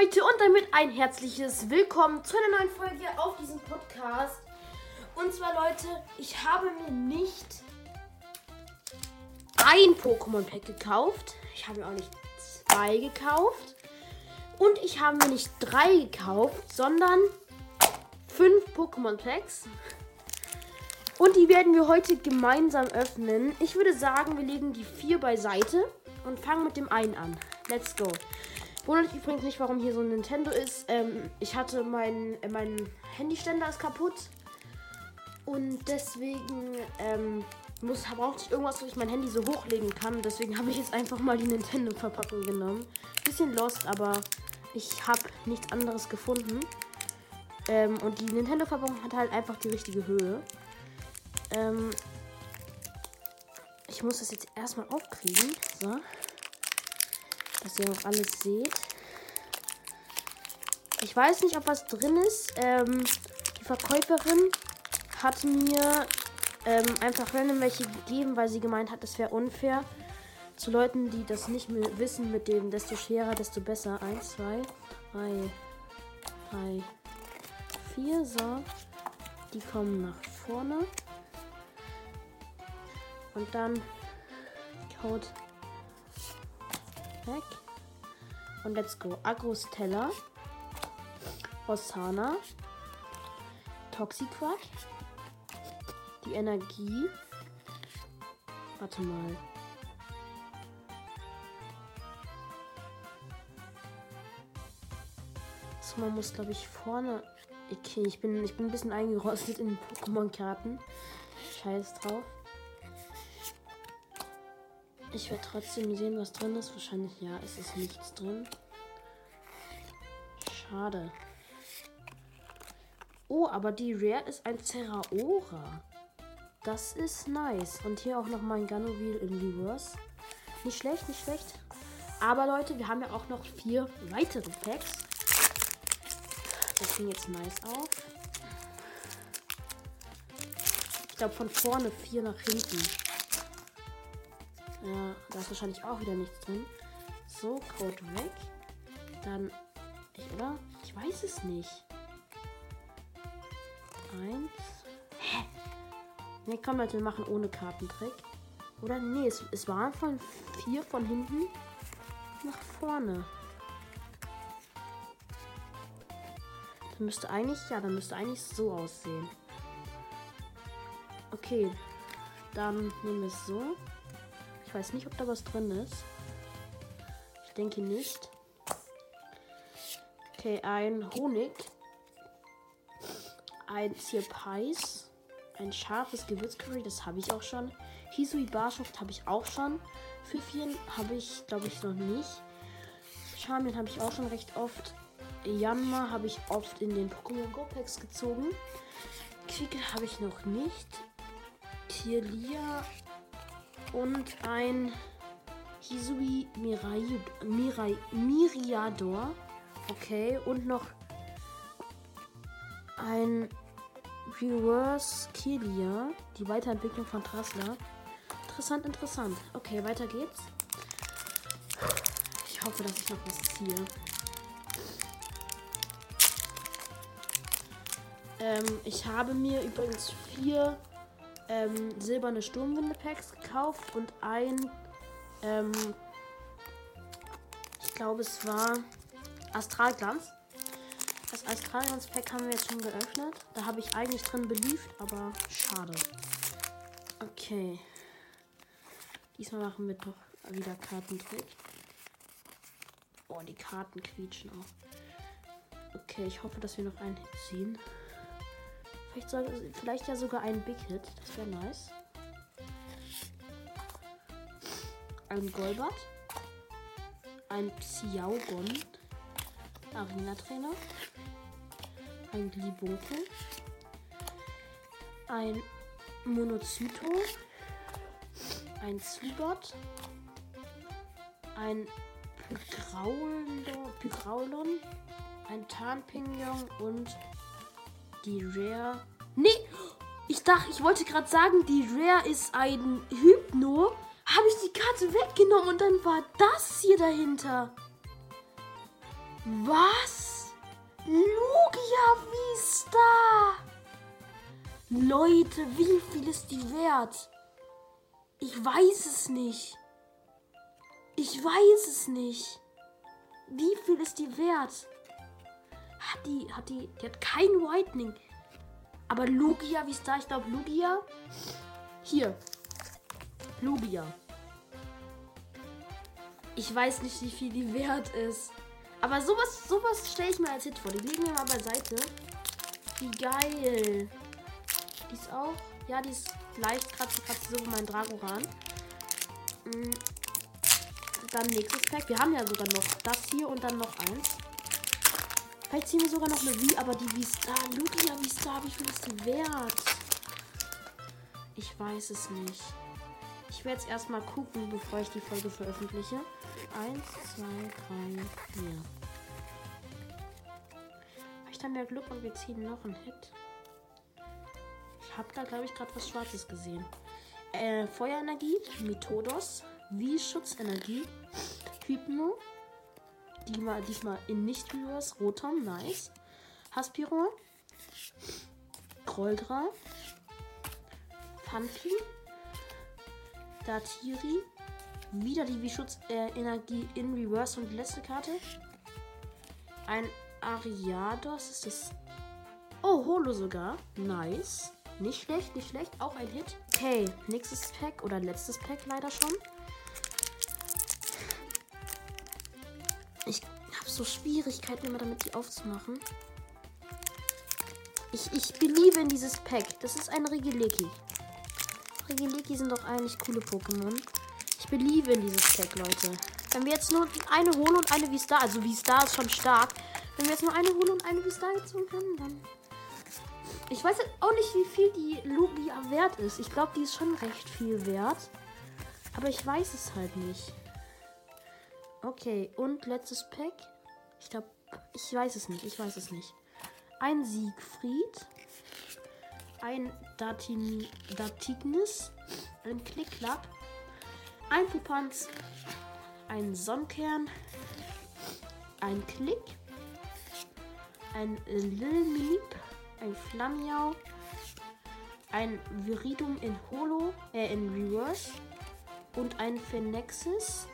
Leute und damit ein herzliches Willkommen zu einer neuen Folge auf diesem Podcast. Und zwar Leute, ich habe mir nicht ein Pokémon Pack gekauft. Ich habe mir auch nicht zwei gekauft. Und ich habe mir nicht drei gekauft, sondern fünf Pokémon Packs. Und die werden wir heute gemeinsam öffnen. Ich würde sagen, wir legen die vier beiseite und fangen mit dem einen an. Let's go. Wundert euch übrigens nicht, warum hier so ein Nintendo ist. Ähm, ich hatte mein, äh, mein Handyständer ist kaputt. Und deswegen ähm, muss, brauchte ich irgendwas, wo ich mein Handy so hochlegen kann. Deswegen habe ich jetzt einfach mal die Nintendo-Verpackung genommen. Bisschen lost, aber ich habe nichts anderes gefunden. Ähm, und die Nintendo-Verpackung hat halt einfach die richtige Höhe. Ähm, ich muss das jetzt erstmal aufkriegen. So dass ihr auch alles seht. Ich weiß nicht, ob was drin ist. Ähm, die Verkäuferin hat mir ähm, einfach random welche gegeben, weil sie gemeint hat, es wäre unfair. Zu Leuten, die das nicht mehr wissen, mit dem desto schwerer, desto besser. Eins, zwei, drei, drei, vier. So. Die kommen nach vorne. Und dann Code weg. Und let's go. Agrostella. Osana. Toxiquack. Die Energie. Warte mal. So, man muss, glaube ich, vorne. Okay, ich bin, ich bin ein bisschen eingerostet in Pokémon-Karten. Scheiß drauf. Ich werde trotzdem sehen, was drin ist. Wahrscheinlich ja, ist es nichts drin. Schade. Oh, aber die Rare ist ein Zeraora. Das ist nice. Und hier auch noch mal ein Ganovil in Reverse. Nicht schlecht, nicht schlecht. Aber Leute, wir haben ja auch noch vier weitere Packs. Das ging jetzt nice auf. Ich glaube von vorne vier nach hinten. Ja, da ist wahrscheinlich auch wieder nichts drin. So, Code weg. Dann, ich, oder? Ich weiß es nicht. Eins. Hä? Ne, komm Leute, wir machen ohne Kartentrick. Oder? Nee, es, es waren von vier von hinten nach vorne. Das müsste eigentlich, ja, dann müsste eigentlich so aussehen. Okay, dann nehmen wir es so. Ich weiß nicht, ob da was drin ist. Ich denke nicht. Okay, ein Honig. Ein Zierpeis. Ein scharfes Gewürzcurry, das habe ich auch schon. Hisui Barschaft habe ich auch schon. Pfiffchen habe ich, glaube ich, noch nicht. Charmian habe ich auch schon recht oft. Yanma habe ich oft in den Pokémon Go Packs gezogen. Quique habe ich noch nicht. Tierlia und ein Hisui Mirai, Mirai, Miriador. Okay, und noch ein Reverse Kilia, die Weiterentwicklung von Trassler. Interessant, interessant. Okay, weiter geht's. Ich hoffe, dass ich noch was ziehe. Ähm, ich habe mir übrigens vier ähm, silberne Sturmwinde-Packs gekauft und ein, ähm, ich glaube es war Astralglanz. Das Astralglanz-Pack haben wir jetzt schon geöffnet. Da habe ich eigentlich drin beliebt, aber schade. Okay. Diesmal machen wir doch wieder Kartentrick. Oh, die Karten quietschen auch. Okay, ich hoffe, dass wir noch einen ziehen. Vielleicht, soll, vielleicht ja sogar ein Big Hit. Das wäre nice. Ein Golbat. Ein Xiaogon. Arena-Trainer. Ein Gliboko. Ein Monozyto. Ein Zubot. Ein Pygraulon. Ein Tarnpignon und die Rare. Nee! Ich dachte, ich wollte gerade sagen, die Rare ist ein Hypno. Habe ich die Karte weggenommen und dann war das hier dahinter. Was? Lugia Vista! Leute, wie viel ist die wert? Ich weiß es nicht. Ich weiß es nicht. Wie viel ist die wert? Hat die, hat die, die hat kein Whitening. Aber Lugia, wie ist da? Ich glaube Lugia. Hier. Lugia. Ich weiß nicht, wie viel die wert ist. Aber sowas, sowas stelle ich mir als Hit vor. Die legen wir mal beiseite. Wie geil. Die ist auch. Ja, die ist leicht kratze, kratze, so wie mein Dragoran. Mhm. Dann nächstes Pack. Wir haben ja sogar noch das hier und dann noch eins. Vielleicht ziehen wir sogar noch eine Wie, aber die Vista, Lugia Vista, wie viel ist die wert? Ich weiß es nicht. Ich werde jetzt erstmal gucken, bevor ich die Folge veröffentliche. Eins, zwei, drei, vier. Vielleicht haben wir Glück und wir ziehen noch einen Hit. Ich habe da, glaube ich, gerade was Schwarzes gesehen. Äh, Feuerenergie, Methodos, wie-Schutzenergie, Hypno, diesmal, diesmal in nicht-Reverse, Rotom, nice. Haspiron, Kroldra, Phanpy, Datiri, wieder die Wie-Schutzenergie äh, in Reverse und die letzte Karte. Ein Ariados, ist das... Oh, Holo sogar, nice. Nicht schlecht, nicht schlecht, auch ein Hit. Okay, nächstes Pack oder letztes Pack leider schon. Ich habe so Schwierigkeiten immer damit, die aufzumachen. Ich, ich beliebe in dieses Pack. Das ist ein Regileki. Regileki sind doch eigentlich coole Pokémon. Ich beliebe in dieses Pack, Leute. Wenn wir jetzt nur eine holen und eine V-Star, also V-Star ist schon stark. Wenn wir jetzt nur eine holen und eine V-Star gezogen haben, dann... Ich weiß auch nicht, wie viel die Lugia wert ist. Ich glaube, die ist schon recht viel wert. Aber ich weiß es halt nicht. Okay, und letztes Pack. Ich glaube, ich weiß es nicht. Ich weiß es nicht. Ein Siegfried. Ein Datin, Datignis. Ein Klicklapp. Ein Pupanz. Ein Sonnenkern. Ein Klick. Ein Lil Milip. Ein Flamiau. Ein Viridum in Holo. Äh, in Reverse. Und ein Phenexis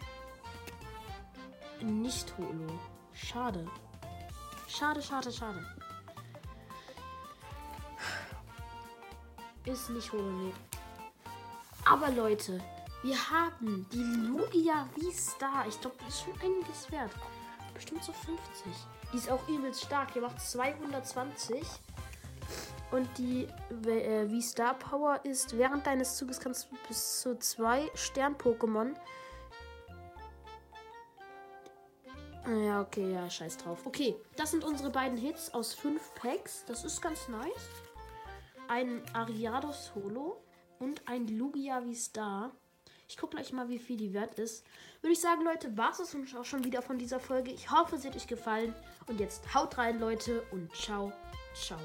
nicht Holo. Schade. Schade, schade, schade. Ist nicht Holo, nee. Aber Leute, wir haben die Lugia V-Star. Ich glaube, das ist schon einiges wert. Bestimmt so 50. Die ist auch übelst stark. Die macht 220. Und die äh, V-Star Power ist, während deines Zuges kannst du bis zu zwei Stern-Pokémon Ja, okay, ja, scheiß drauf. Okay, das sind unsere beiden Hits aus fünf Packs. Das ist ganz nice. Ein Ariados Holo und ein Lugia Vista. Ich gucke gleich mal, wie viel die wert ist. Würde ich sagen, Leute, war es auch schon wieder von dieser Folge. Ich hoffe, es hat euch gefallen. Und jetzt haut rein, Leute, und ciao, ciao.